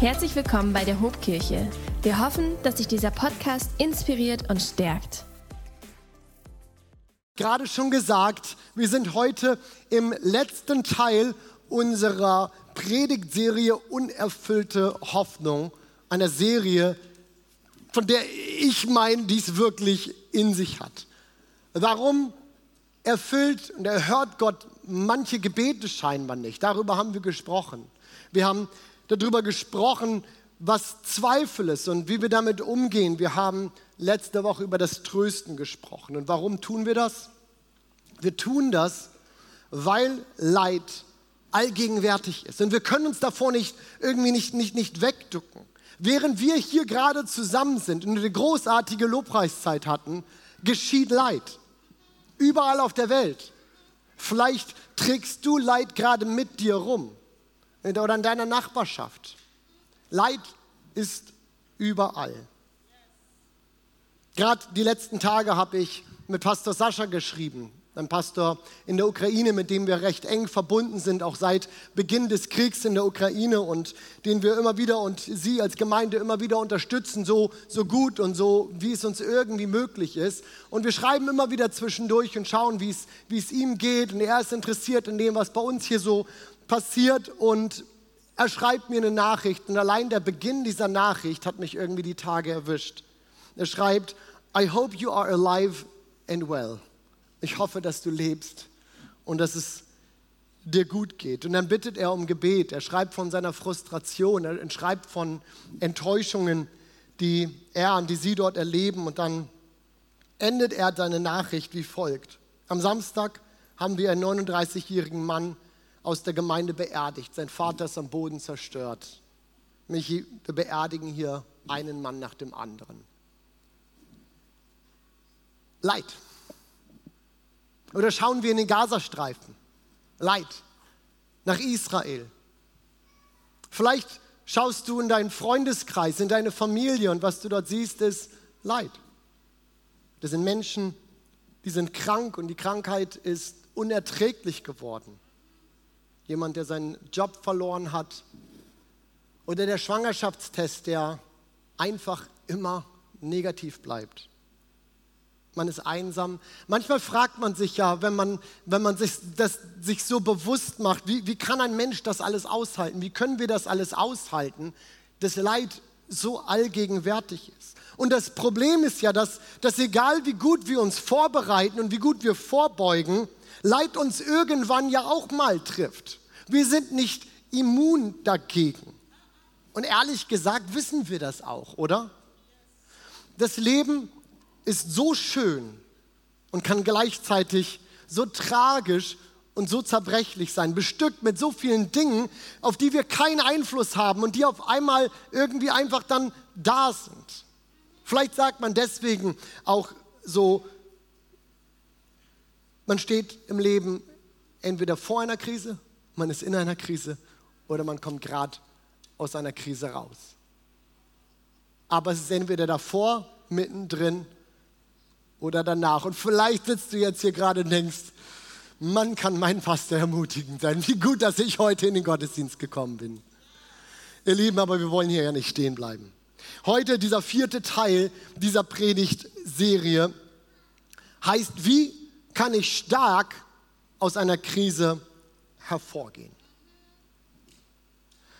Herzlich willkommen bei der Hobkirche. Wir hoffen, dass sich dieser Podcast inspiriert und stärkt. Gerade schon gesagt, wir sind heute im letzten Teil unserer Predigtserie Unerfüllte Hoffnung, einer Serie, von der ich meine, die es wirklich in sich hat. Warum erfüllt und erhört Gott manche Gebete scheinbar nicht? Darüber haben wir gesprochen. Wir haben darüber gesprochen, was Zweifel ist und wie wir damit umgehen. Wir haben letzte Woche über das Trösten gesprochen. Und warum tun wir das? Wir tun das, weil Leid allgegenwärtig ist. Und wir können uns davor nicht irgendwie nicht, nicht, nicht wegducken. Während wir hier gerade zusammen sind und eine großartige Lobpreiszeit hatten, geschieht Leid. Überall auf der Welt. Vielleicht trägst du Leid gerade mit dir rum oder in deiner Nachbarschaft. Leid ist überall. Gerade die letzten Tage habe ich mit Pastor Sascha geschrieben, ein Pastor in der Ukraine, mit dem wir recht eng verbunden sind, auch seit Beginn des Kriegs in der Ukraine und den wir immer wieder und Sie als Gemeinde immer wieder unterstützen, so, so gut und so, wie es uns irgendwie möglich ist. Und wir schreiben immer wieder zwischendurch und schauen, wie es, wie es ihm geht. Und er ist interessiert in dem, was bei uns hier so passiert. Und er schreibt mir eine Nachricht und allein der Beginn dieser Nachricht hat mich irgendwie die Tage erwischt. Er schreibt, I hope you are alive and well. Ich hoffe, dass du lebst und dass es dir gut geht. Und dann bittet er um Gebet. Er schreibt von seiner Frustration, er schreibt von Enttäuschungen, die er und die sie dort erleben. Und dann endet er seine Nachricht wie folgt. Am Samstag haben wir einen 39-jährigen Mann aus der Gemeinde beerdigt. Sein Vater ist am Boden zerstört. Michi, wir beerdigen hier einen Mann nach dem anderen. Leid. Oder schauen wir in den Gazastreifen. Leid. Nach Israel. Vielleicht schaust du in deinen Freundeskreis, in deine Familie und was du dort siehst, ist Leid. Das sind Menschen, die sind krank und die Krankheit ist unerträglich geworden jemand, der seinen Job verloren hat oder der Schwangerschaftstest, der einfach immer negativ bleibt. Man ist einsam. Manchmal fragt man sich ja, wenn man, wenn man sich, das, sich so bewusst macht, wie, wie kann ein Mensch das alles aushalten? Wie können wir das alles aushalten, dass Leid so allgegenwärtig ist? Und das Problem ist ja, dass, dass egal wie gut wir uns vorbereiten und wie gut wir vorbeugen, Leid uns irgendwann ja auch mal trifft. Wir sind nicht immun dagegen. Und ehrlich gesagt wissen wir das auch, oder? Das Leben ist so schön und kann gleichzeitig so tragisch und so zerbrechlich sein, bestückt mit so vielen Dingen, auf die wir keinen Einfluss haben und die auf einmal irgendwie einfach dann da sind. Vielleicht sagt man deswegen auch so, man steht im Leben entweder vor einer Krise, man ist in einer Krise oder man kommt gerade aus einer Krise raus. Aber es ist entweder davor, mittendrin oder danach. Und vielleicht sitzt du jetzt hier gerade und denkst, man kann mein Pastor ermutigend sein. Wie gut, dass ich heute in den Gottesdienst gekommen bin. Ihr Lieben, aber wir wollen hier ja nicht stehen bleiben. Heute dieser vierte Teil dieser Predigtserie heißt, wie kann ich stark aus einer Krise hervorgehen?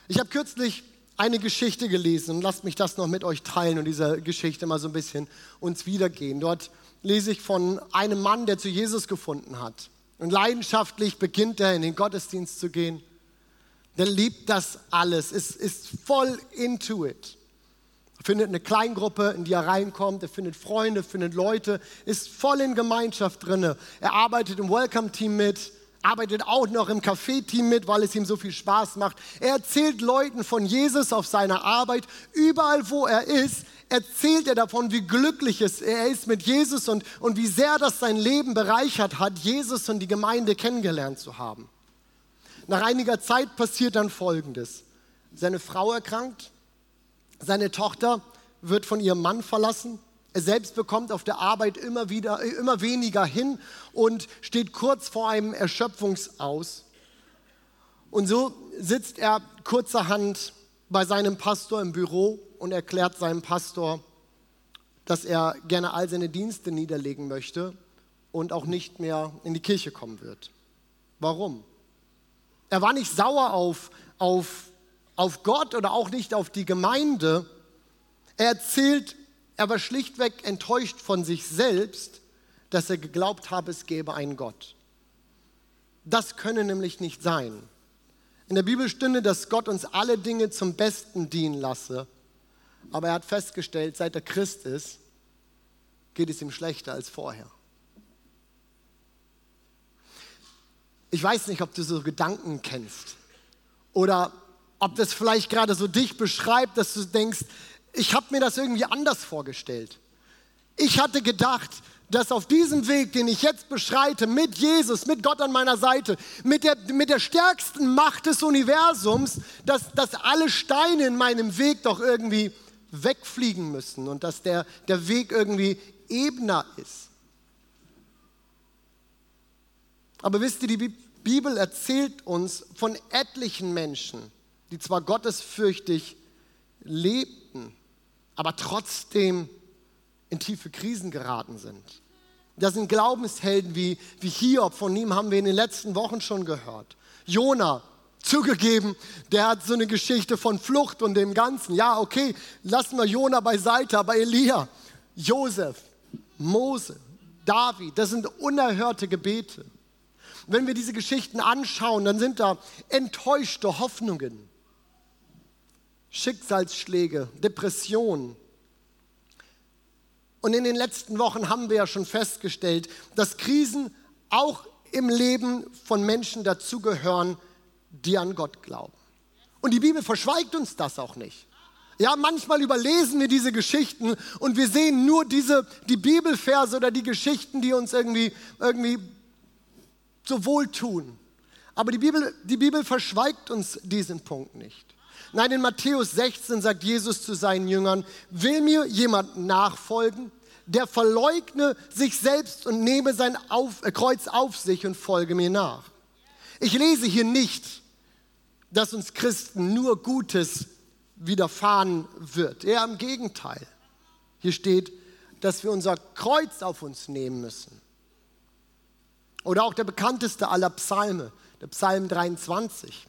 Ich habe kürzlich eine Geschichte gelesen und lasst mich das noch mit euch teilen und diese Geschichte mal so ein bisschen uns wiedergehen. Dort lese ich von einem Mann, der zu Jesus gefunden hat. Und leidenschaftlich beginnt er in den Gottesdienst zu gehen. Der liebt das alles, ist, ist voll into it findet eine Kleingruppe, in die er reinkommt, er findet Freunde, findet Leute, ist voll in Gemeinschaft drin. Er arbeitet im Welcome-Team mit, arbeitet auch noch im Café-Team mit, weil es ihm so viel Spaß macht. Er erzählt Leuten von Jesus auf seiner Arbeit. Überall, wo er ist, erzählt er davon, wie glücklich er ist mit Jesus und, und wie sehr das sein Leben bereichert hat, Jesus und die Gemeinde kennengelernt zu haben. Nach einiger Zeit passiert dann Folgendes. Seine Frau erkrankt, seine Tochter wird von ihrem Mann verlassen. Er selbst bekommt auf der Arbeit immer, wieder, immer weniger hin und steht kurz vor einem Erschöpfungsaus. Und so sitzt er kurzerhand bei seinem Pastor im Büro und erklärt seinem Pastor, dass er gerne all seine Dienste niederlegen möchte und auch nicht mehr in die Kirche kommen wird. Warum? Er war nicht sauer auf, auf, auf Gott oder auch nicht auf die Gemeinde. Er erzählt, er war schlichtweg enttäuscht von sich selbst, dass er geglaubt habe, es gäbe einen Gott. Das könne nämlich nicht sein. In der Bibel stünde, dass Gott uns alle Dinge zum Besten dienen lasse. Aber er hat festgestellt, seit er Christ ist, geht es ihm schlechter als vorher. Ich weiß nicht, ob du so Gedanken kennst oder ob das vielleicht gerade so dich beschreibt, dass du denkst, ich habe mir das irgendwie anders vorgestellt. Ich hatte gedacht, dass auf diesem Weg, den ich jetzt beschreite, mit Jesus, mit Gott an meiner Seite, mit der, mit der stärksten Macht des Universums, dass, dass alle Steine in meinem Weg doch irgendwie wegfliegen müssen und dass der, der Weg irgendwie ebener ist. Aber wisst ihr, die Bibel erzählt uns von etlichen Menschen, die zwar gottesfürchtig lebten, aber trotzdem in tiefe Krisen geraten sind. Das sind Glaubenshelden wie, wie Hiob, von ihm haben wir in den letzten Wochen schon gehört. Jona, zugegeben, der hat so eine Geschichte von Flucht und dem Ganzen. Ja, okay, lassen wir Jona beiseite, aber Elia, Josef, Mose, David, das sind unerhörte Gebete. Wenn wir diese Geschichten anschauen, dann sind da enttäuschte Hoffnungen, Schicksalsschläge, Depressionen, und in den letzten Wochen haben wir ja schon festgestellt, dass Krisen auch im Leben von Menschen dazugehören, die an Gott glauben. Und die Bibel verschweigt uns das auch nicht. Ja, manchmal überlesen wir diese Geschichten und wir sehen nur diese, die Bibelverse oder die Geschichten, die uns irgendwie, irgendwie so wohltun. Aber die Bibel, die Bibel verschweigt uns diesen Punkt nicht. Nein, in Matthäus 16 sagt Jesus zu seinen Jüngern, will mir jemand nachfolgen, der verleugne sich selbst und nehme sein auf, äh, Kreuz auf sich und folge mir nach. Ich lese hier nicht, dass uns Christen nur Gutes widerfahren wird. Eher im Gegenteil. Hier steht, dass wir unser Kreuz auf uns nehmen müssen. Oder auch der bekannteste aller Psalme, der Psalm 23.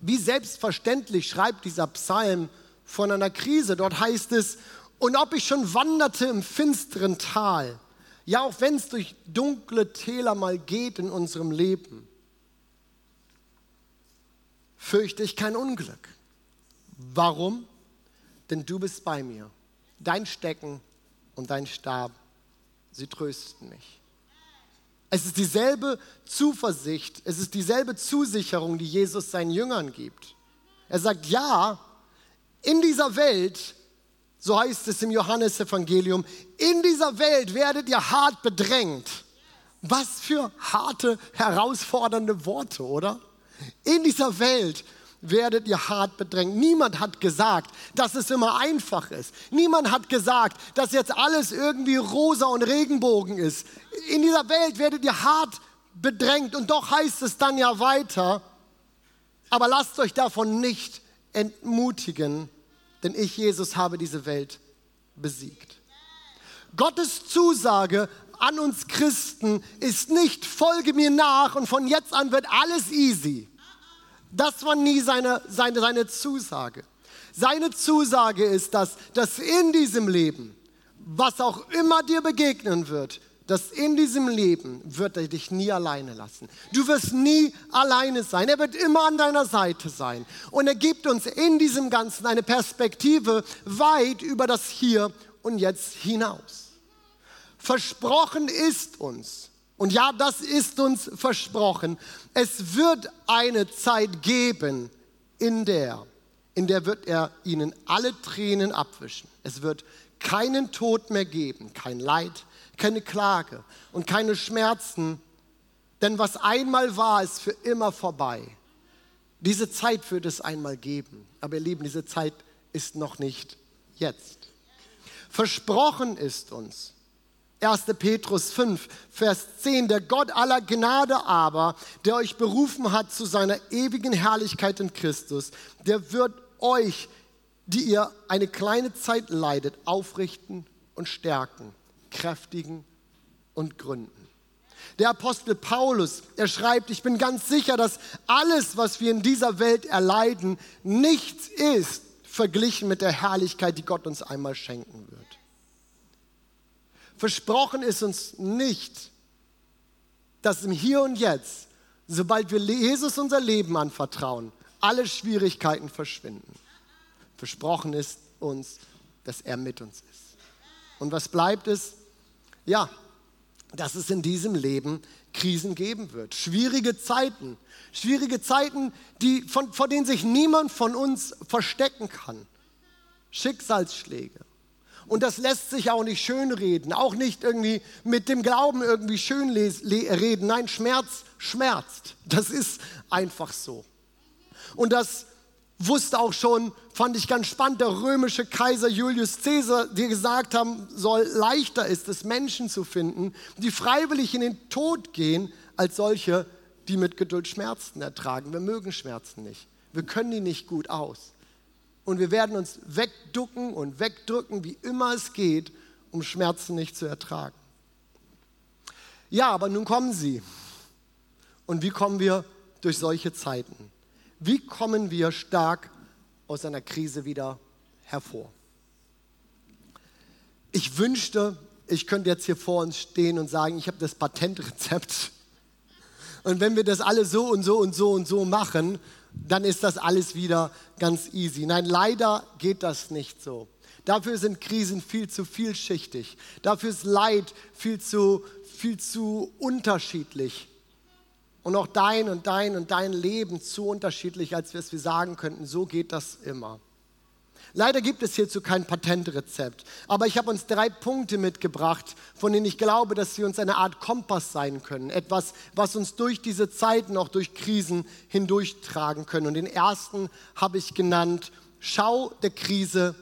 Wie selbstverständlich schreibt dieser Psalm von einer Krise. Dort heißt es, und ob ich schon wanderte im finsteren Tal, ja auch wenn es durch dunkle Täler mal geht in unserem Leben, fürchte ich kein Unglück. Warum? Denn du bist bei mir. Dein Stecken und dein Stab, sie trösten mich. Es ist dieselbe Zuversicht, es ist dieselbe Zusicherung, die Jesus seinen Jüngern gibt. Er sagt, ja, in dieser Welt, so heißt es im Johannesevangelium, in dieser Welt werdet ihr hart bedrängt. Was für harte, herausfordernde Worte, oder? In dieser Welt werdet ihr hart bedrängt. Niemand hat gesagt, dass es immer einfach ist. Niemand hat gesagt, dass jetzt alles irgendwie rosa und Regenbogen ist. In dieser Welt werdet ihr hart bedrängt und doch heißt es dann ja weiter, aber lasst euch davon nicht entmutigen, denn ich, Jesus, habe diese Welt besiegt. Gottes Zusage an uns Christen ist nicht, folge mir nach und von jetzt an wird alles easy. Das war nie seine, seine, seine Zusage. Seine Zusage ist, dass, dass in diesem Leben, was auch immer dir begegnen wird, dass in diesem Leben wird er dich nie alleine lassen. Du wirst nie alleine sein. Er wird immer an deiner Seite sein. Und er gibt uns in diesem Ganzen eine Perspektive weit über das Hier und Jetzt hinaus. Versprochen ist uns, und ja, das ist uns versprochen. Es wird eine Zeit geben, in der, in der wird er ihnen alle Tränen abwischen. Es wird keinen Tod mehr geben, kein Leid, keine Klage und keine Schmerzen. Denn was einmal war, ist für immer vorbei. Diese Zeit wird es einmal geben. Aber ihr Lieben, diese Zeit ist noch nicht jetzt. Versprochen ist uns, 1. Petrus 5, Vers 10, der Gott aller Gnade aber, der euch berufen hat zu seiner ewigen Herrlichkeit in Christus, der wird euch, die ihr eine kleine Zeit leidet, aufrichten und stärken, kräftigen und gründen. Der Apostel Paulus, er schreibt, ich bin ganz sicher, dass alles, was wir in dieser Welt erleiden, nichts ist verglichen mit der Herrlichkeit, die Gott uns einmal schenken wird. Versprochen ist uns nicht, dass im Hier und Jetzt, sobald wir Jesus unser Leben anvertrauen, alle Schwierigkeiten verschwinden. Versprochen ist uns, dass er mit uns ist. Und was bleibt es? Ja, dass es in diesem Leben Krisen geben wird. Schwierige Zeiten. Schwierige Zeiten, die, von, vor denen sich niemand von uns verstecken kann. Schicksalsschläge. Und das lässt sich auch nicht schönreden, auch nicht irgendwie mit dem Glauben irgendwie schön reden. Nein, Schmerz schmerzt. Das ist einfach so. Und das wusste auch schon, fand ich ganz spannend, der römische Kaiser Julius Caesar, der gesagt haben soll, leichter ist es, Menschen zu finden, die freiwillig in den Tod gehen, als solche, die mit Geduld Schmerzen ertragen. Wir mögen Schmerzen nicht. Wir können die nicht gut aus. Und wir werden uns wegducken und wegdrücken, wie immer es geht, um Schmerzen nicht zu ertragen. Ja, aber nun kommen sie. Und wie kommen wir durch solche Zeiten? Wie kommen wir stark aus einer Krise wieder hervor? Ich wünschte, ich könnte jetzt hier vor uns stehen und sagen, ich habe das Patentrezept. Und wenn wir das alle so und so und so und so machen, dann ist das alles wieder ganz easy. Nein, leider geht das nicht so. Dafür sind Krisen viel zu vielschichtig. Dafür ist Leid viel zu, viel zu unterschiedlich und auch dein und dein und dein Leben zu unterschiedlich, als wir es sagen könnten. So geht das immer. Leider gibt es hierzu kein Patentrezept, aber ich habe uns drei Punkte mitgebracht, von denen ich glaube, dass sie uns eine Art Kompass sein können. Etwas, was uns durch diese Zeiten, auch durch Krisen hindurchtragen können. Und den ersten habe ich genannt, schau der Krise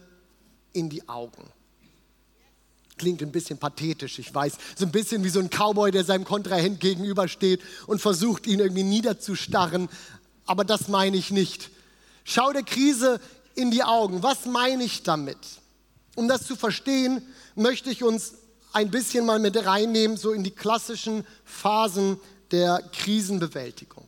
in die Augen. Klingt ein bisschen pathetisch, ich weiß. So ein bisschen wie so ein Cowboy, der seinem Kontrahent gegenübersteht und versucht, ihn irgendwie niederzustarren. Aber das meine ich nicht. Schau der Krise in die Augen. Was meine ich damit? Um das zu verstehen, möchte ich uns ein bisschen mal mit reinnehmen, so in die klassischen Phasen der Krisenbewältigung.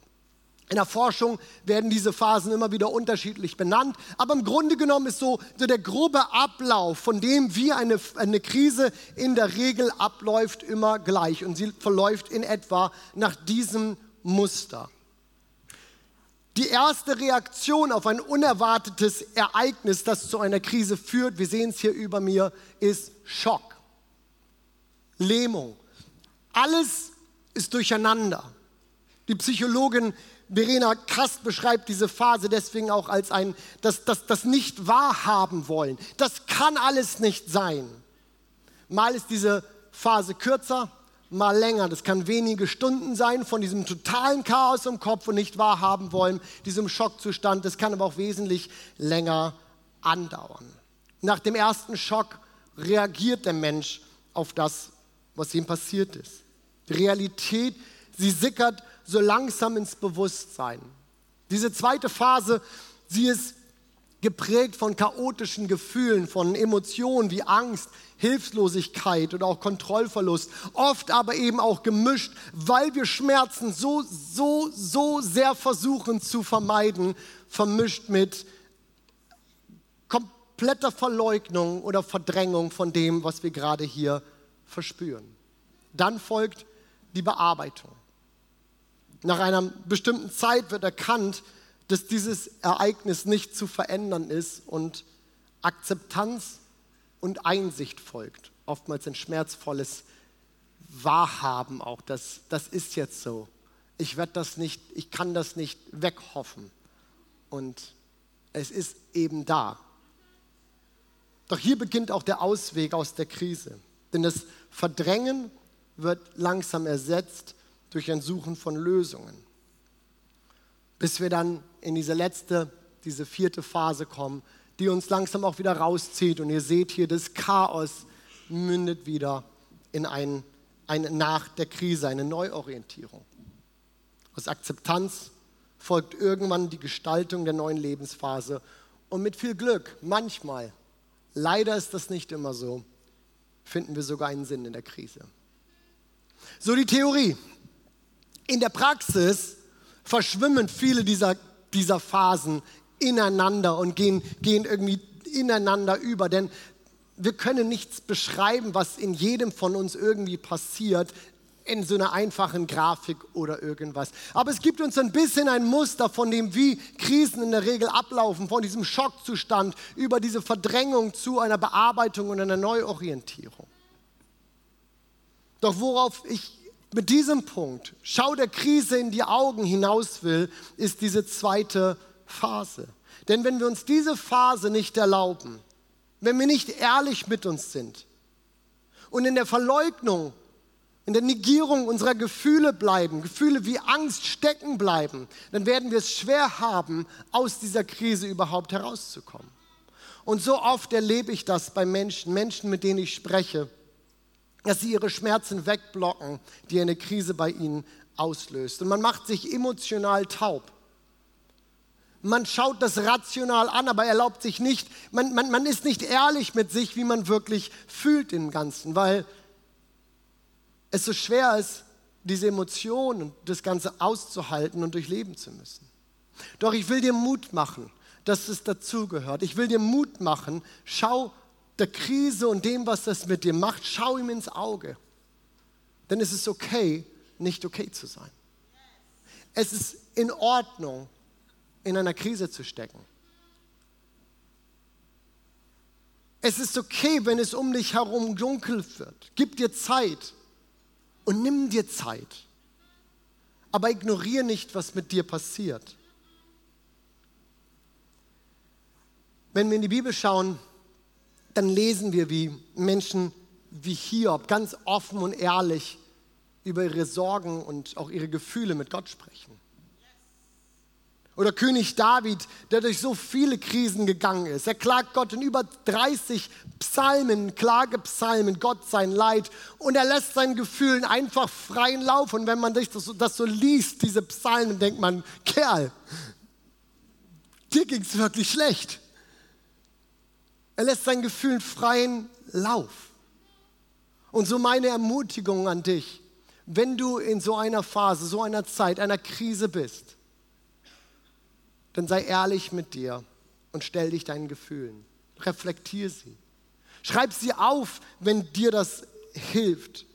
In der Forschung werden diese Phasen immer wieder unterschiedlich benannt, aber im Grunde genommen ist so, so der grobe Ablauf, von dem wie eine, eine Krise in der Regel abläuft, immer gleich und sie verläuft in etwa nach diesem Muster. Die erste Reaktion auf ein unerwartetes Ereignis, das zu einer Krise führt, wir sehen es hier über mir, ist Schock, Lähmung. Alles ist durcheinander. Die Psychologin Verena Kast beschreibt diese Phase deswegen auch als ein, das, das, das nicht wahrhaben wollen. Das kann alles nicht sein. Mal ist diese Phase kürzer, mal länger. Das kann wenige Stunden sein von diesem totalen Chaos im Kopf und nicht wahrhaben wollen, diesem Schockzustand. Das kann aber auch wesentlich länger andauern. Nach dem ersten Schock reagiert der Mensch auf das, was ihm passiert ist. Die Realität, sie sickert so langsam ins Bewusstsein. Diese zweite Phase, sie ist geprägt von chaotischen Gefühlen, von Emotionen wie Angst, Hilflosigkeit oder auch Kontrollverlust, oft aber eben auch gemischt, weil wir Schmerzen so, so, so sehr versuchen zu vermeiden, vermischt mit kompletter Verleugnung oder Verdrängung von dem, was wir gerade hier verspüren. Dann folgt die Bearbeitung. Nach einer bestimmten Zeit wird erkannt, dass dieses Ereignis nicht zu verändern ist und Akzeptanz und Einsicht folgt. Oftmals ein schmerzvolles Wahrhaben auch. Das, das ist jetzt so. Ich werde das nicht, ich kann das nicht weghoffen. Und es ist eben da. Doch hier beginnt auch der Ausweg aus der Krise. Denn das Verdrängen wird langsam ersetzt durch ein Suchen von Lösungen. Bis wir dann in diese letzte, diese vierte Phase kommen, die uns langsam auch wieder rauszieht. Und ihr seht hier, das Chaos mündet wieder in ein, ein nach der Krise, eine Neuorientierung. Aus Akzeptanz folgt irgendwann die Gestaltung der neuen Lebensphase Und mit viel Glück, manchmal, leider ist das nicht immer so, finden wir sogar einen Sinn in der Krise. So die Theorie. In der Praxis verschwimmen viele dieser, dieser Phasen ineinander und gehen, gehen irgendwie ineinander über. Denn wir können nichts beschreiben, was in jedem von uns irgendwie passiert, in so einer einfachen Grafik oder irgendwas. Aber es gibt uns ein bisschen ein Muster von dem, wie Krisen in der Regel ablaufen, von diesem Schockzustand über diese Verdrängung zu einer Bearbeitung und einer Neuorientierung. Doch worauf ich mit diesem Punkt, schau der Krise in die Augen hinaus will, ist diese zweite Phase. Denn wenn wir uns diese Phase nicht erlauben, wenn wir nicht ehrlich mit uns sind und in der Verleugnung, in der Negierung unserer Gefühle bleiben, Gefühle wie Angst stecken bleiben, dann werden wir es schwer haben, aus dieser Krise überhaupt herauszukommen. Und so oft erlebe ich das bei Menschen, Menschen, mit denen ich spreche, dass sie ihre Schmerzen wegblocken, die eine Krise bei ihnen auslöst. Und man macht sich emotional taub. Man schaut das rational an, aber erlaubt sich nicht, man, man, man ist nicht ehrlich mit sich, wie man wirklich fühlt im Ganzen, weil es so schwer ist, diese Emotionen und das Ganze auszuhalten und durchleben zu müssen. Doch ich will dir Mut machen, dass es dazugehört. Ich will dir Mut machen, schau der Krise und dem, was das mit dir macht, schau ihm ins Auge. Denn es ist okay, nicht okay zu sein. Es ist in Ordnung, in einer Krise zu stecken. Es ist okay, wenn es um dich herum dunkel wird. Gib dir Zeit und nimm dir Zeit. Aber ignoriere nicht, was mit dir passiert. Wenn wir in die Bibel schauen, dann lesen wir, wie Menschen wie Hiob ganz offen und ehrlich über ihre Sorgen und auch ihre Gefühle mit Gott sprechen. Oder König David, der durch so viele Krisen gegangen ist. Er klagt Gott in über 30 Psalmen, Klagepsalmen, Gott sein Leid. Und er lässt seinen Gefühlen einfach freien Lauf. Und wenn man das, das so liest, diese Psalmen, denkt man, Kerl, dir ging es wirklich schlecht. Er lässt seinen Gefühlen freien Lauf. Und so meine Ermutigung an dich, wenn du in so einer Phase, so einer Zeit, einer Krise bist, dann sei ehrlich mit dir und stell dich deinen Gefühlen. Reflektier sie. Schreib sie auf, wenn dir das hilft.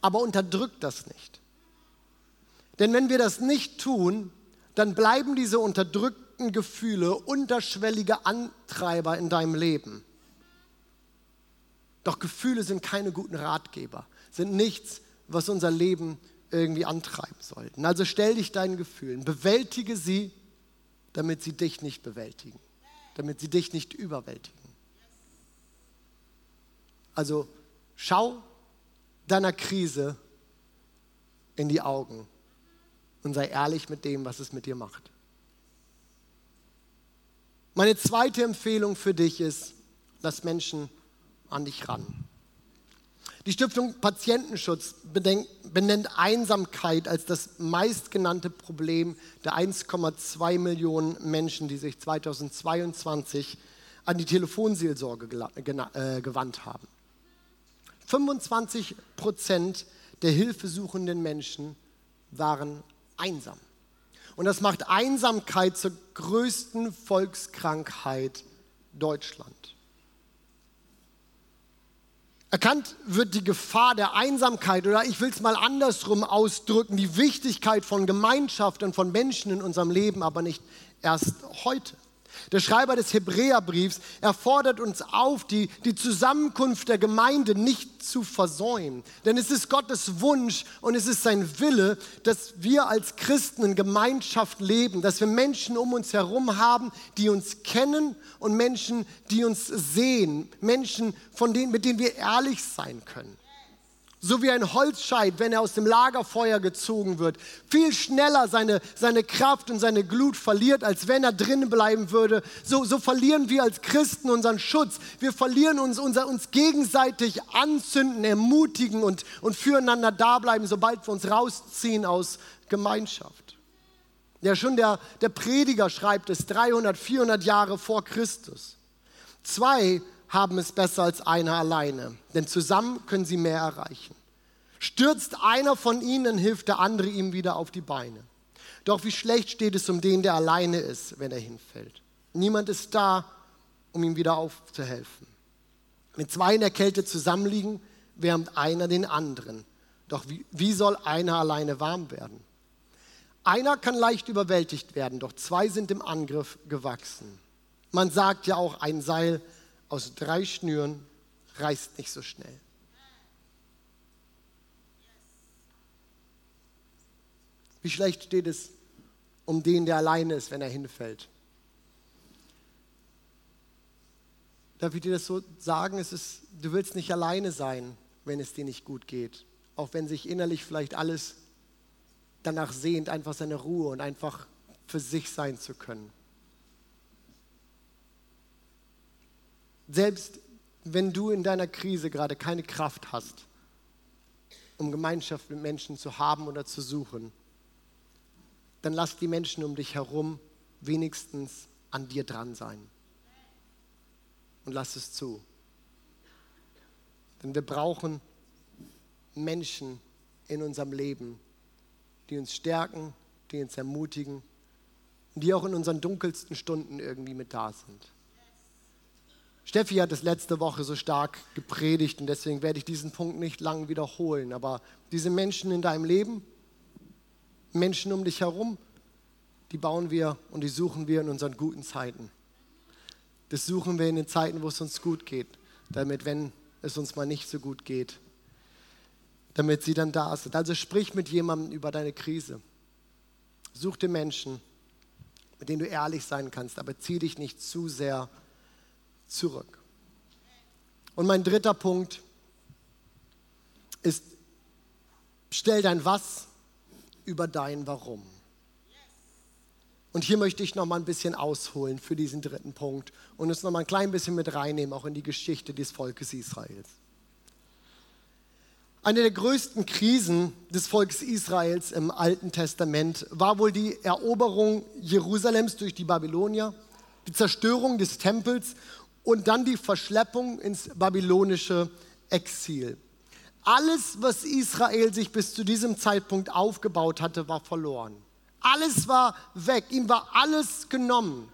Aber unterdrück das nicht. Denn wenn wir das nicht tun, dann bleiben diese unterdrückten unterdrückten Gefühle unterschwellige Antreiber in deinem Leben. Doch Gefühle sind keine guten Ratgeber, sind nichts, was unser Leben irgendwie antreiben sollten. Also stell dich deinen Gefühlen, bewältige sie, damit sie dich nicht bewältigen, damit sie dich nicht überwältigen. Also schau deiner Krise in die Augen und sei ehrlich mit dem, was es mit dir macht. Meine zweite Empfehlung für dich ist, lass Menschen an dich ran. Die Stiftung Patientenschutz benennt Einsamkeit als das meistgenannte Problem der 1,2 Millionen Menschen, die sich 2022 an die Telefonseelsorge äh, gewandt haben. 25 Prozent der hilfesuchenden Menschen waren einsam. Und das macht Einsamkeit zur größten Volkskrankheit Deutschland. Erkannt wird die Gefahr der Einsamkeit oder ich will es mal andersrum ausdrücken, die Wichtigkeit von Gemeinschaft und von Menschen in unserem Leben, aber nicht erst heute. Der Schreiber des Hebräerbriefs, er fordert uns auf, die, die Zusammenkunft der Gemeinde nicht zu versäumen. Denn es ist Gottes Wunsch und es ist sein Wille, dass wir als Christen in Gemeinschaft leben, dass wir Menschen um uns herum haben, die uns kennen und Menschen, die uns sehen, Menschen, von denen, mit denen wir ehrlich sein können so wie ein Holzscheit, wenn er aus dem Lagerfeuer gezogen wird, viel schneller seine, seine Kraft und seine Glut verliert, als wenn er drinnen bleiben würde. So, so verlieren wir als Christen unseren Schutz. Wir verlieren uns, unser, uns gegenseitig anzünden, ermutigen und, und füreinander da bleiben, sobald wir uns rausziehen aus Gemeinschaft. Ja, schon der, der Prediger schreibt es 300, 400 Jahre vor Christus. Zwei haben es besser als einer alleine, denn zusammen können sie mehr erreichen. Stürzt einer von ihnen, hilft der andere ihm wieder auf die Beine. Doch wie schlecht steht es um den, der alleine ist, wenn er hinfällt. Niemand ist da, um ihm wieder aufzuhelfen. Wenn zwei in der Kälte zusammenliegen, wärmt einer den anderen. Doch wie, wie soll einer alleine warm werden? Einer kann leicht überwältigt werden, doch zwei sind im Angriff gewachsen. Man sagt ja auch, ein Seil aus drei Schnüren reißt nicht so schnell. Wie schlecht steht es um den, der alleine ist, wenn er hinfällt? Darf ich dir das so sagen? Es ist, du willst nicht alleine sein, wenn es dir nicht gut geht. Auch wenn sich innerlich vielleicht alles danach sehnt, einfach seine Ruhe und einfach für sich sein zu können. Selbst wenn du in deiner Krise gerade keine Kraft hast, um Gemeinschaft mit Menschen zu haben oder zu suchen, dann lass die Menschen um dich herum wenigstens an dir dran sein. Und lass es zu. Denn wir brauchen Menschen in unserem Leben, die uns stärken, die uns ermutigen und die auch in unseren dunkelsten Stunden irgendwie mit da sind. Steffi hat es letzte Woche so stark gepredigt und deswegen werde ich diesen Punkt nicht lang wiederholen. Aber diese Menschen in deinem Leben, Menschen um dich herum, die bauen wir und die suchen wir in unseren guten Zeiten. Das suchen wir in den Zeiten, wo es uns gut geht, damit, wenn es uns mal nicht so gut geht, damit sie dann da sind. Also sprich mit jemandem über deine Krise. Such dir Menschen, mit denen du ehrlich sein kannst, aber zieh dich nicht zu sehr zurück. Und mein dritter Punkt ist, stell dein Was über dein Warum. Und hier möchte ich noch mal ein bisschen ausholen für diesen dritten Punkt und es noch mal ein klein bisschen mit reinnehmen, auch in die Geschichte des Volkes Israels. Eine der größten Krisen des Volkes Israels im Alten Testament war wohl die Eroberung Jerusalems durch die Babylonier, die Zerstörung des Tempels und dann die Verschleppung ins babylonische Exil. Alles, was Israel sich bis zu diesem Zeitpunkt aufgebaut hatte, war verloren. Alles war weg, ihm war alles genommen.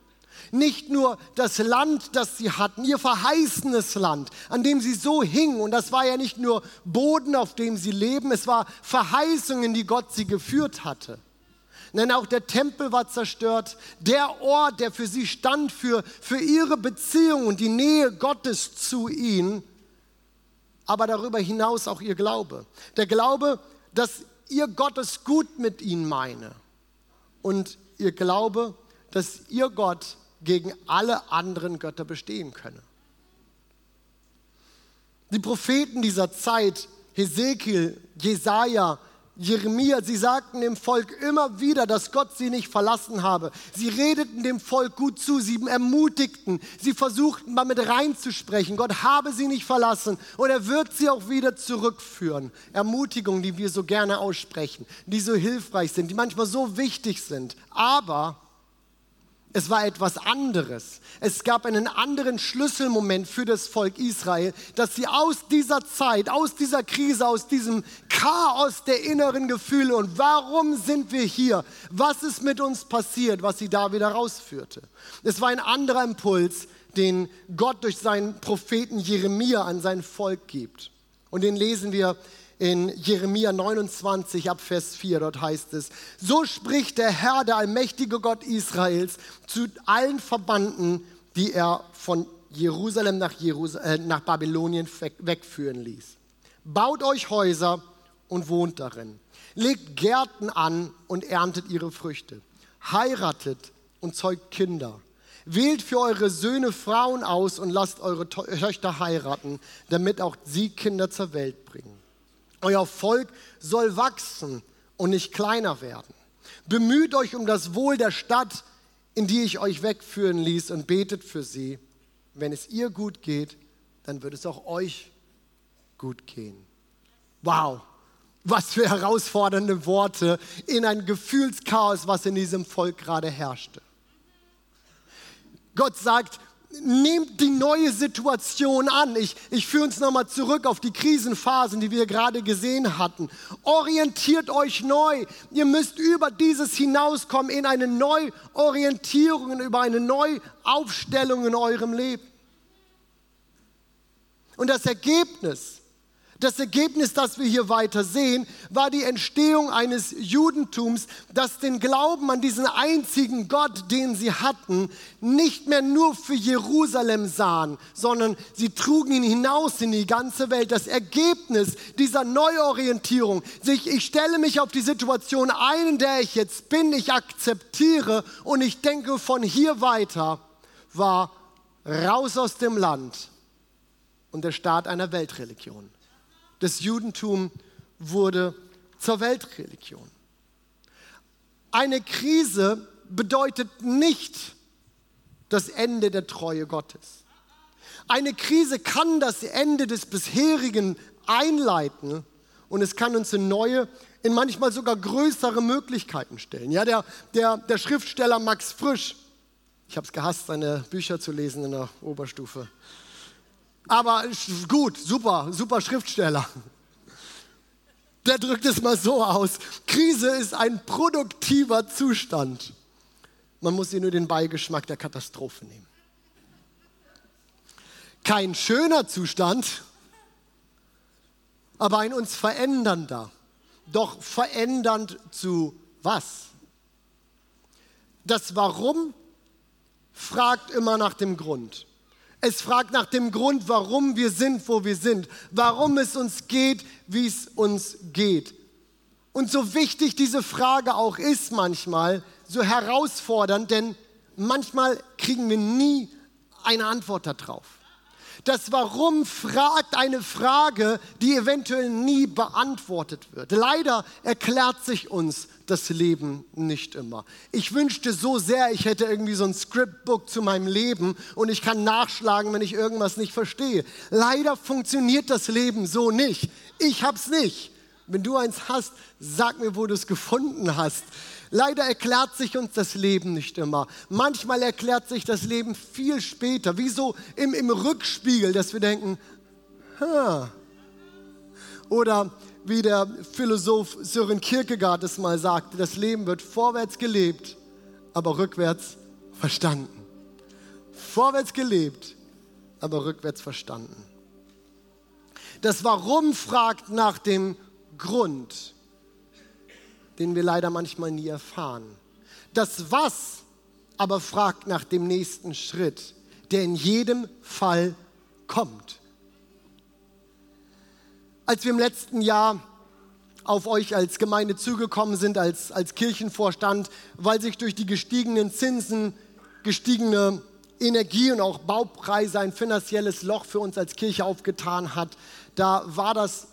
Nicht nur das Land, das sie hatten, ihr verheißenes Land, an dem sie so hingen. Und das war ja nicht nur Boden, auf dem sie leben, es war Verheißungen, die Gott sie geführt hatte. Denn auch der Tempel war zerstört, der Ort, der für sie stand, für, für ihre Beziehung und die Nähe Gottes zu ihnen, aber darüber hinaus auch ihr Glaube. Der Glaube, dass ihr Gottes gut mit ihnen meine und ihr Glaube, dass ihr Gott gegen alle anderen Götter bestehen könne. Die Propheten dieser Zeit, Hesekiel, Jesaja, Jeremia, sie sagten dem Volk immer wieder, dass Gott sie nicht verlassen habe. Sie redeten dem Volk gut zu, sie ermutigten, sie versuchten mal mit reinzusprechen. Gott habe sie nicht verlassen und er wird sie auch wieder zurückführen. Ermutigungen, die wir so gerne aussprechen, die so hilfreich sind, die manchmal so wichtig sind. Aber es war etwas anderes. Es gab einen anderen Schlüsselmoment für das Volk Israel, dass sie aus dieser Zeit, aus dieser Krise, aus diesem Chaos der inneren Gefühle und warum sind wir hier? Was ist mit uns passiert, was sie da wieder rausführte? Es war ein anderer Impuls, den Gott durch seinen Propheten Jeremia an sein Volk gibt. Und den lesen wir in Jeremia 29 ab Vers 4, dort heißt es, so spricht der Herr, der allmächtige Gott Israels, zu allen Verbanden, die er von Jerusalem nach, Jerus äh, nach Babylonien wegführen ließ. Baut euch Häuser und wohnt darin. Legt Gärten an und erntet ihre Früchte. Heiratet und zeugt Kinder. Wählt für eure Söhne Frauen aus und lasst eure Töchter heiraten, damit auch sie Kinder zur Welt bringen. Euer Volk soll wachsen und nicht kleiner werden. Bemüht euch um das Wohl der Stadt, in die ich euch wegführen ließ und betet für sie. Wenn es ihr gut geht, dann wird es auch euch gut gehen. Wow, Was für herausfordernde Worte in ein Gefühlschaos, was in diesem Volk gerade herrschte. Gott sagt, nehmt die neue Situation an. Ich, ich führe uns nochmal zurück auf die Krisenphasen, die wir gerade gesehen hatten. Orientiert euch neu. Ihr müsst über dieses hinauskommen in eine Neuorientierung, über eine Neuaufstellung in eurem Leben. Und das Ergebnis das Ergebnis, das wir hier weiter sehen, war die Entstehung eines Judentums, das den Glauben an diesen einzigen Gott, den sie hatten, nicht mehr nur für Jerusalem sahen, sondern sie trugen ihn hinaus in die ganze Welt. Das Ergebnis dieser Neuorientierung, sich, ich stelle mich auf die Situation ein, in der ich jetzt bin, ich akzeptiere und ich denke von hier weiter, war raus aus dem Land und der Start einer Weltreligion. Das Judentum wurde zur Weltreligion. Eine Krise bedeutet nicht das Ende der Treue Gottes. Eine Krise kann das Ende des bisherigen einleiten und es kann uns in neue, in manchmal sogar größere Möglichkeiten stellen. Ja, der, der, der Schriftsteller Max Frisch, ich habe es gehasst, seine Bücher zu lesen in der Oberstufe. Aber gut, super, super Schriftsteller. Der drückt es mal so aus. Krise ist ein produktiver Zustand. Man muss hier nur den Beigeschmack der Katastrophe nehmen. Kein schöner Zustand, aber ein uns verändernder. Doch verändernd zu was? Das Warum fragt immer nach dem Grund. Es fragt nach dem Grund, warum wir sind, wo wir sind, warum es uns geht, wie es uns geht. Und so wichtig diese Frage auch ist manchmal, so herausfordernd, denn manchmal kriegen wir nie eine Antwort darauf. Das Warum fragt eine Frage, die eventuell nie beantwortet wird. Leider erklärt sich uns das Leben nicht immer. Ich wünschte so sehr, ich hätte irgendwie so ein Scriptbook zu meinem Leben und ich kann nachschlagen, wenn ich irgendwas nicht verstehe. Leider funktioniert das Leben so nicht. Ich hab's nicht. Wenn du eins hast, sag mir, wo du es gefunden hast. Leider erklärt sich uns das Leben nicht immer. Manchmal erklärt sich das Leben viel später, wie so im, im Rückspiegel, dass wir denken, ha. Oder wie der Philosoph Sören Kierkegaard es mal sagte, das Leben wird vorwärts gelebt, aber rückwärts verstanden. Vorwärts gelebt, aber rückwärts verstanden. Das Warum fragt nach dem Grund den wir leider manchmal nie erfahren. Das Was aber fragt nach dem nächsten Schritt, der in jedem Fall kommt. Als wir im letzten Jahr auf euch als Gemeinde zugekommen sind, als, als Kirchenvorstand, weil sich durch die gestiegenen Zinsen, gestiegene Energie und auch Baupreise ein finanzielles Loch für uns als Kirche aufgetan hat, da war das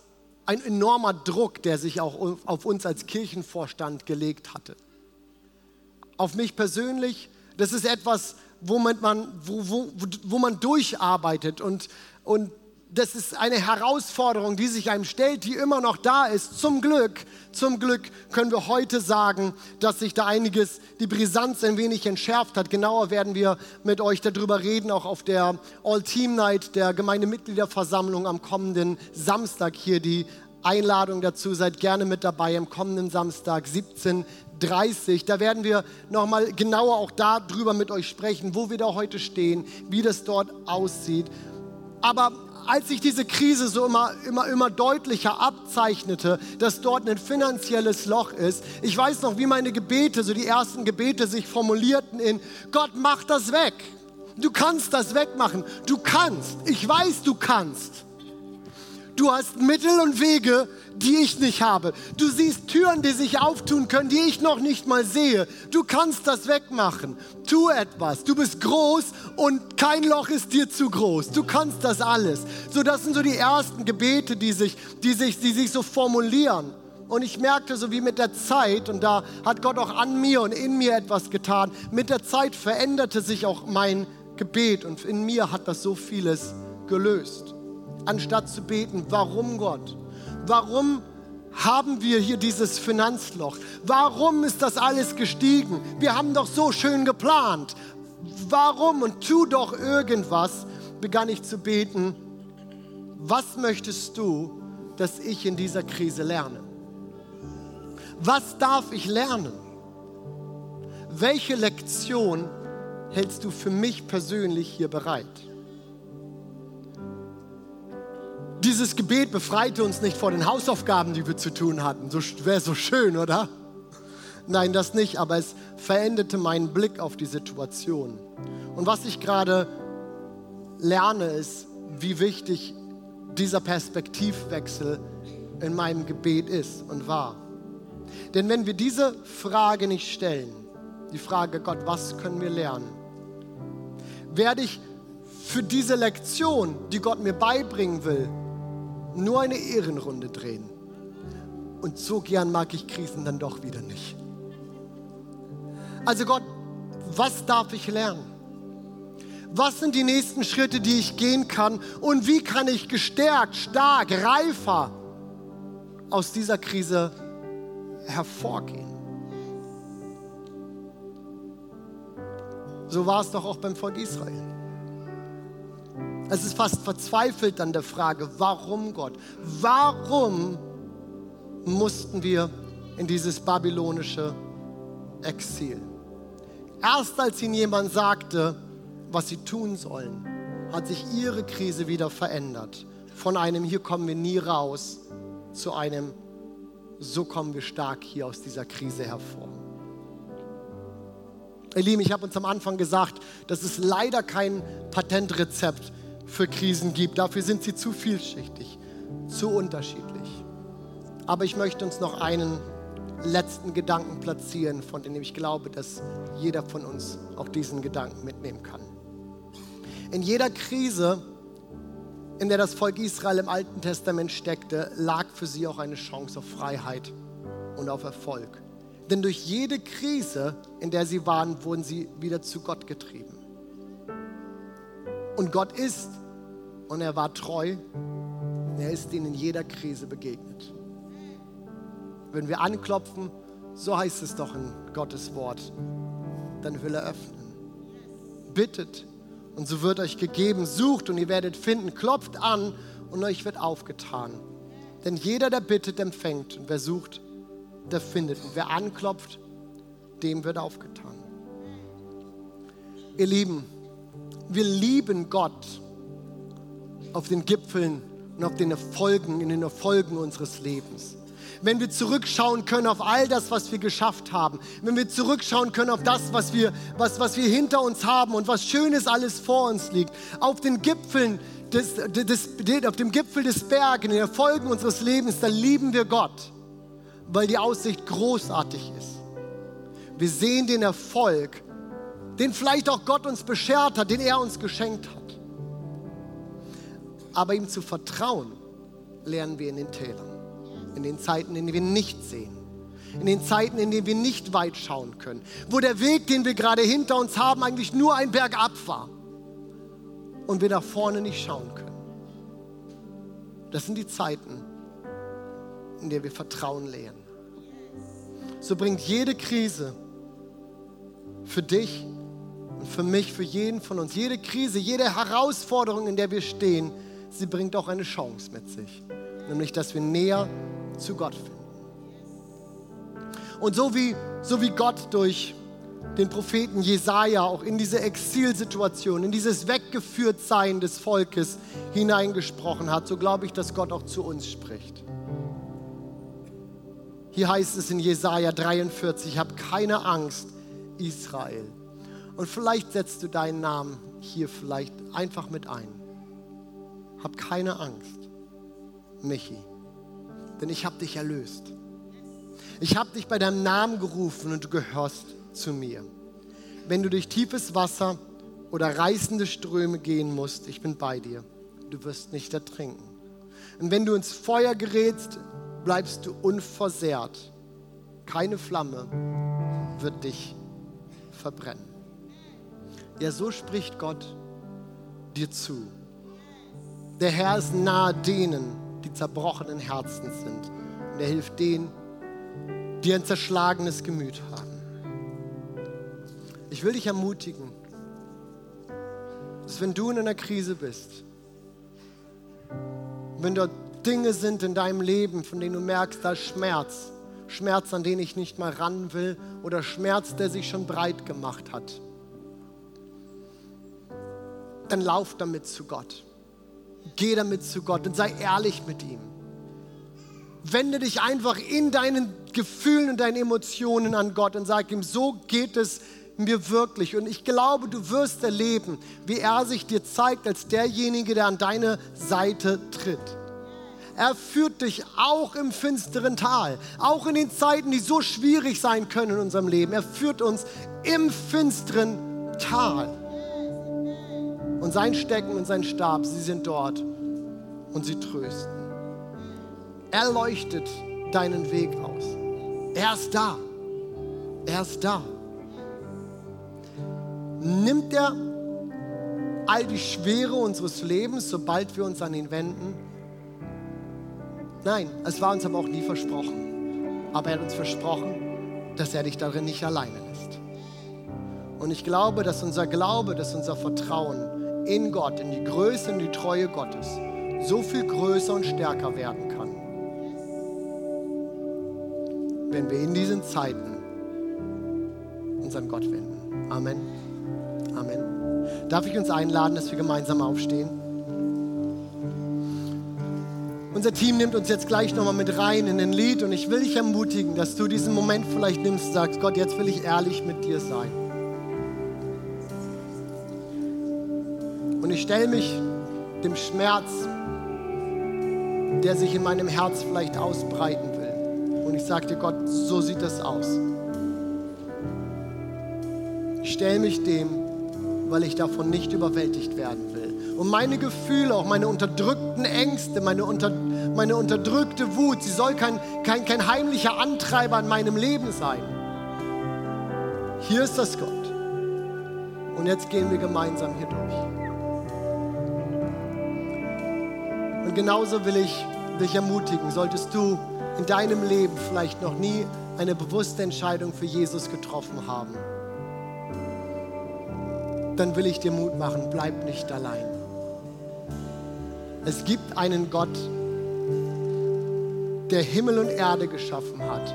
ein enormer Druck, der sich auch auf uns als Kirchenvorstand gelegt hatte. Auf mich persönlich, das ist etwas, wo man, wo, wo, wo man durcharbeitet und, und das ist eine Herausforderung, die sich einem stellt, die immer noch da ist. Zum Glück, zum Glück können wir heute sagen, dass sich da einiges, die Brisanz ein wenig entschärft hat. Genauer werden wir mit euch darüber reden, auch auf der All-Team-Night der Gemeindemitgliederversammlung am kommenden Samstag hier. Die Einladung dazu, seid gerne mit dabei am kommenden Samstag 17.30 Da werden wir nochmal genauer auch darüber mit euch sprechen, wo wir da heute stehen, wie das dort aussieht. Aber als sich diese Krise so immer, immer, immer deutlicher abzeichnete, dass dort ein finanzielles Loch ist, ich weiß noch, wie meine Gebete, so die ersten Gebete sich formulierten in, Gott, mach das weg. Du kannst das wegmachen. Du kannst. Ich weiß, du kannst. Du hast Mittel und Wege, die ich nicht habe. Du siehst Türen, die sich auftun können, die ich noch nicht mal sehe. Du kannst das wegmachen. Tu etwas. Du bist groß und kein Loch ist dir zu groß. Du kannst das alles. So, das sind so die ersten Gebete, die sich, die sich, die sich so formulieren. Und ich merkte so wie mit der Zeit, und da hat Gott auch an mir und in mir etwas getan, mit der Zeit veränderte sich auch mein Gebet und in mir hat das so vieles gelöst anstatt zu beten, warum Gott? Warum haben wir hier dieses Finanzloch? Warum ist das alles gestiegen? Wir haben doch so schön geplant. Warum? Und tu doch irgendwas, begann ich zu beten. Was möchtest du, dass ich in dieser Krise lerne? Was darf ich lernen? Welche Lektion hältst du für mich persönlich hier bereit? Dieses Gebet befreite uns nicht vor den Hausaufgaben, die wir zu tun hatten. So wäre so schön, oder? Nein, das nicht, aber es veränderte meinen Blick auf die Situation. Und was ich gerade lerne, ist, wie wichtig dieser Perspektivwechsel in meinem Gebet ist und war. Denn wenn wir diese Frage nicht stellen, die Frage, Gott, was können wir lernen, werde ich für diese Lektion, die Gott mir beibringen will, nur eine Ehrenrunde drehen. Und so gern mag ich Krisen dann doch wieder nicht. Also Gott, was darf ich lernen? Was sind die nächsten Schritte, die ich gehen kann? Und wie kann ich gestärkt, stark, reifer aus dieser Krise hervorgehen? So war es doch auch beim Volk Israel. Es ist fast verzweifelt an der Frage, warum Gott? Warum mussten wir in dieses babylonische Exil? Erst als ihnen jemand sagte, was sie tun sollen, hat sich ihre Krise wieder verändert. Von einem, hier kommen wir nie raus, zu einem, so kommen wir stark hier aus dieser Krise hervor. Ihr Lieben, ich habe uns am Anfang gesagt, das ist leider kein Patentrezept für Krisen gibt. Dafür sind sie zu vielschichtig, zu unterschiedlich. Aber ich möchte uns noch einen letzten Gedanken platzieren, von dem ich glaube, dass jeder von uns auch diesen Gedanken mitnehmen kann. In jeder Krise, in der das Volk Israel im Alten Testament steckte, lag für sie auch eine Chance auf Freiheit und auf Erfolg. Denn durch jede Krise, in der sie waren, wurden sie wieder zu Gott getrieben. Und Gott ist und er war treu. Er ist ihnen in jeder Krise begegnet. Wenn wir anklopfen, so heißt es doch in Gottes Wort, dann will er öffnen. Bittet und so wird euch gegeben. Sucht und ihr werdet finden. Klopft an und euch wird aufgetan. Denn jeder, der bittet, empfängt. Und wer sucht, der findet. Und wer anklopft, dem wird aufgetan. Ihr Lieben, wir lieben Gott auf den Gipfeln und auf den Erfolgen, in den Erfolgen unseres Lebens. Wenn wir zurückschauen können auf all das, was wir geschafft haben, wenn wir zurückschauen können auf das, was wir, was, was wir hinter uns haben und was Schönes alles vor uns liegt, auf den Gipfeln des, des, des, auf dem Gipfel des Berges, in den Erfolgen unseres Lebens, da lieben wir Gott, weil die Aussicht großartig ist. Wir sehen den Erfolg, den vielleicht auch Gott uns beschert hat, den er uns geschenkt hat. Aber ihm zu vertrauen, lernen wir in den Tälern, in den Zeiten, in denen wir nicht sehen, in den Zeiten, in denen wir nicht weit schauen können, wo der Weg, den wir gerade hinter uns haben, eigentlich nur ein Berg ab war und wir nach vorne nicht schauen können. Das sind die Zeiten, in denen wir Vertrauen lernen. So bringt jede Krise für dich und für mich, für jeden von uns, jede Krise, jede Herausforderung, in der wir stehen, sie bringt auch eine Chance mit sich, nämlich dass wir näher zu Gott finden. Und so wie, so wie Gott durch den Propheten Jesaja auch in diese Exilsituation, in dieses Weggeführtsein des Volkes hineingesprochen hat, so glaube ich, dass Gott auch zu uns spricht. Hier heißt es in Jesaja 43, hab keine Angst, Israel. Und vielleicht setzt du deinen Namen hier vielleicht einfach mit ein. Hab keine Angst, Michi, denn ich habe dich erlöst. Ich habe dich bei deinem Namen gerufen und du gehörst zu mir. Wenn du durch tiefes Wasser oder reißende Ströme gehen musst, ich bin bei dir. Du wirst nicht ertrinken. Und wenn du ins Feuer gerätst, bleibst du unversehrt. Keine Flamme wird dich verbrennen. Ja, so spricht Gott dir zu. Der Herr ist nahe denen, die zerbrochenen Herzen sind. der hilft denen, die ein zerschlagenes Gemüt haben. Ich will dich ermutigen, dass wenn du in einer Krise bist, wenn dort Dinge sind in deinem Leben, von denen du merkst, da ist Schmerz, Schmerz, an den ich nicht mal ran will oder Schmerz, der sich schon breit gemacht hat, dann lauf damit zu Gott. Geh damit zu Gott und sei ehrlich mit ihm. Wende dich einfach in deinen Gefühlen und deinen Emotionen an Gott und sag ihm, so geht es mir wirklich. Und ich glaube, du wirst erleben, wie er sich dir zeigt als derjenige, der an deine Seite tritt. Er führt dich auch im finsteren Tal, auch in den Zeiten, die so schwierig sein können in unserem Leben. Er führt uns im finsteren Tal. Und sein Stecken und sein Stab, sie sind dort und sie trösten. Er leuchtet deinen Weg aus. Er ist da. Er ist da. Nimmt er all die Schwere unseres Lebens, sobald wir uns an ihn wenden? Nein, es war uns aber auch nie versprochen. Aber er hat uns versprochen, dass er dich darin nicht alleine lässt. Und ich glaube, dass unser Glaube, dass unser Vertrauen in Gott, in die Größe und die Treue Gottes so viel größer und stärker werden kann, wenn wir in diesen Zeiten uns an Gott wenden. Amen. Amen. Darf ich uns einladen, dass wir gemeinsam aufstehen? Unser Team nimmt uns jetzt gleich nochmal mit rein in ein Lied und ich will dich ermutigen, dass du diesen Moment vielleicht nimmst und sagst, Gott, jetzt will ich ehrlich mit dir sein. Und ich stelle mich dem Schmerz, der sich in meinem Herz vielleicht ausbreiten will. Und ich sage dir, Gott, so sieht das aus. Ich stelle mich dem, weil ich davon nicht überwältigt werden will. Und meine Gefühle, auch meine unterdrückten Ängste, meine, unter, meine unterdrückte Wut, sie soll kein, kein, kein heimlicher Antreiber in meinem Leben sein. Hier ist das Gott. Und jetzt gehen wir gemeinsam hier durch. Genauso will ich dich ermutigen, solltest du in deinem Leben vielleicht noch nie eine bewusste Entscheidung für Jesus getroffen haben, dann will ich dir Mut machen, bleib nicht allein. Es gibt einen Gott, der Himmel und Erde geschaffen hat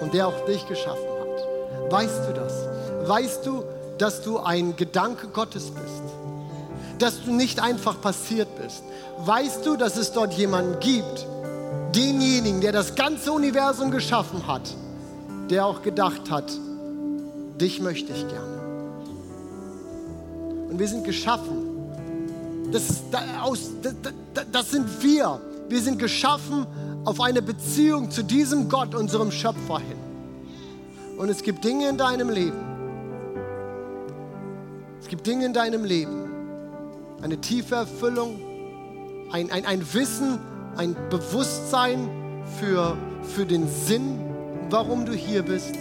und der auch dich geschaffen hat. Weißt du das? Weißt du, dass du ein Gedanke Gottes bist? Dass du nicht einfach passiert bist? Weißt du, dass es dort jemanden gibt, denjenigen, der das ganze Universum geschaffen hat, der auch gedacht hat, dich möchte ich gerne. Und wir sind geschaffen. Das, das, das sind wir. Wir sind geschaffen auf eine Beziehung zu diesem Gott, unserem Schöpfer hin. Und es gibt Dinge in deinem Leben. Es gibt Dinge in deinem Leben. Eine tiefe Erfüllung, ein, ein, ein Wissen, ein Bewusstsein für, für den Sinn, warum du hier bist,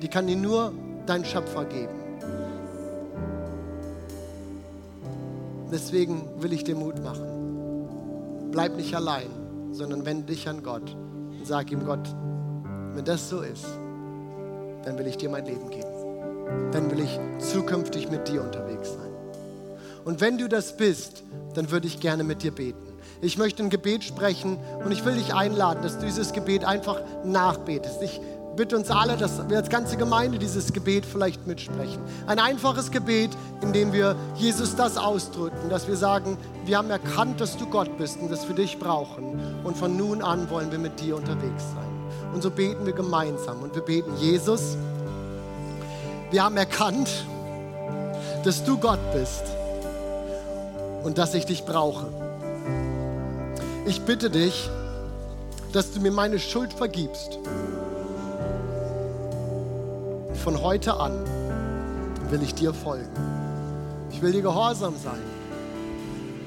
die kann dir nur dein Schöpfer geben. Deswegen will ich dir Mut machen. Bleib nicht allein, sondern wende dich an Gott und sag ihm, Gott, wenn das so ist, dann will ich dir mein Leben geben. Dann will ich zukünftig mit dir unterwegs sein. Und wenn du das bist, dann würde ich gerne mit dir beten. Ich möchte ein Gebet sprechen und ich will dich einladen, dass du dieses Gebet einfach nachbetest. Ich bitte uns alle, dass wir als ganze Gemeinde dieses Gebet vielleicht mitsprechen. Ein einfaches Gebet, in dem wir Jesus das ausdrücken, dass wir sagen, wir haben erkannt, dass du Gott bist und dass wir dich brauchen. Und von nun an wollen wir mit dir unterwegs sein. Und so beten wir gemeinsam und wir beten, Jesus, wir haben erkannt, dass du Gott bist und dass ich dich brauche. Ich bitte dich, dass du mir meine Schuld vergibst. Von heute an will ich dir folgen. Ich will dir gehorsam sein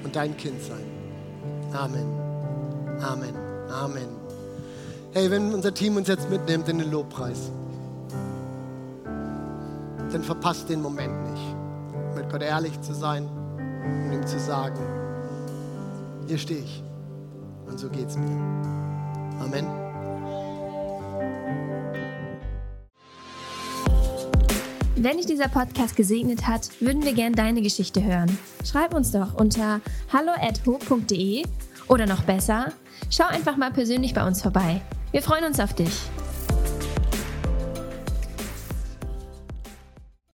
und dein Kind sein. Amen. Amen. Amen. Hey, wenn unser Team uns jetzt mitnimmt in den Lobpreis, dann verpasst den Moment nicht, mit Gott ehrlich zu sein und ihm zu sagen, hier stehe ich und so geht's mir. Amen. Wenn dich dieser Podcast gesegnet hat, würden wir gerne deine Geschichte hören. Schreib uns doch unter hallo@ho.de oder noch besser, schau einfach mal persönlich bei uns vorbei. Wir freuen uns auf dich.